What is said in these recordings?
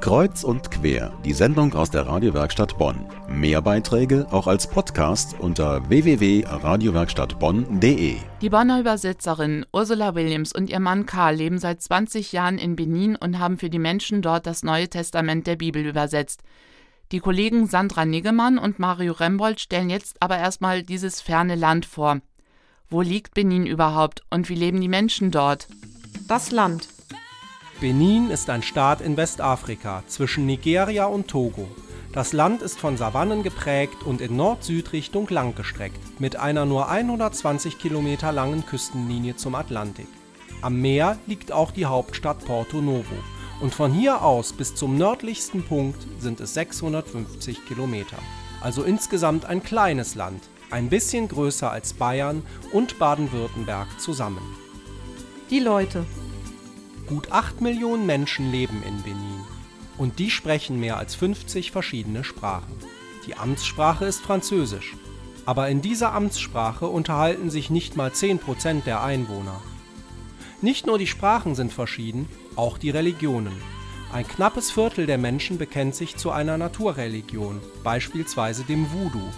Kreuz und quer, die Sendung aus der Radiowerkstatt Bonn. Mehr Beiträge auch als Podcast unter www.radiowerkstattbonn.de. Die Bonner Übersetzerin Ursula Williams und ihr Mann Karl leben seit 20 Jahren in Benin und haben für die Menschen dort das Neue Testament der Bibel übersetzt. Die Kollegen Sandra Niggemann und Mario Rembold stellen jetzt aber erstmal dieses ferne Land vor. Wo liegt Benin überhaupt und wie leben die Menschen dort? Das Land. Benin ist ein Staat in Westafrika zwischen Nigeria und Togo. Das Land ist von Savannen geprägt und in Nord-Süd-Richtung langgestreckt, mit einer nur 120 Kilometer langen Küstenlinie zum Atlantik. Am Meer liegt auch die Hauptstadt Porto Novo und von hier aus bis zum nördlichsten Punkt sind es 650 Kilometer. Also insgesamt ein kleines Land, ein bisschen größer als Bayern und Baden-Württemberg zusammen. Die Leute. Gut 8 Millionen Menschen leben in Benin und die sprechen mehr als 50 verschiedene Sprachen. Die Amtssprache ist Französisch, aber in dieser Amtssprache unterhalten sich nicht mal 10% der Einwohner. Nicht nur die Sprachen sind verschieden, auch die Religionen. Ein knappes Viertel der Menschen bekennt sich zu einer Naturreligion, beispielsweise dem Voodoo.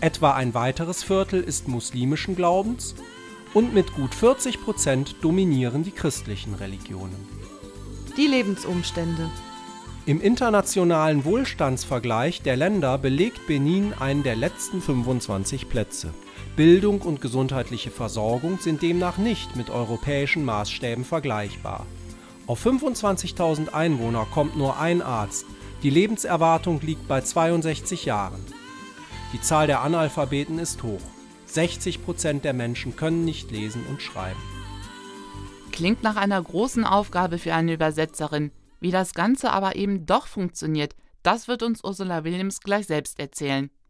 Etwa ein weiteres Viertel ist muslimischen Glaubens und mit gut 40 Prozent dominieren die christlichen Religionen. Die Lebensumstände. Im internationalen Wohlstandsvergleich der Länder belegt Benin einen der letzten 25 Plätze. Bildung und gesundheitliche Versorgung sind demnach nicht mit europäischen Maßstäben vergleichbar. Auf 25.000 Einwohner kommt nur ein Arzt. Die Lebenserwartung liegt bei 62 Jahren. Die Zahl der Analphabeten ist hoch. 60 Prozent der Menschen können nicht lesen und schreiben. Klingt nach einer großen Aufgabe für eine Übersetzerin. Wie das Ganze aber eben doch funktioniert, das wird uns Ursula Williams gleich selbst erzählen.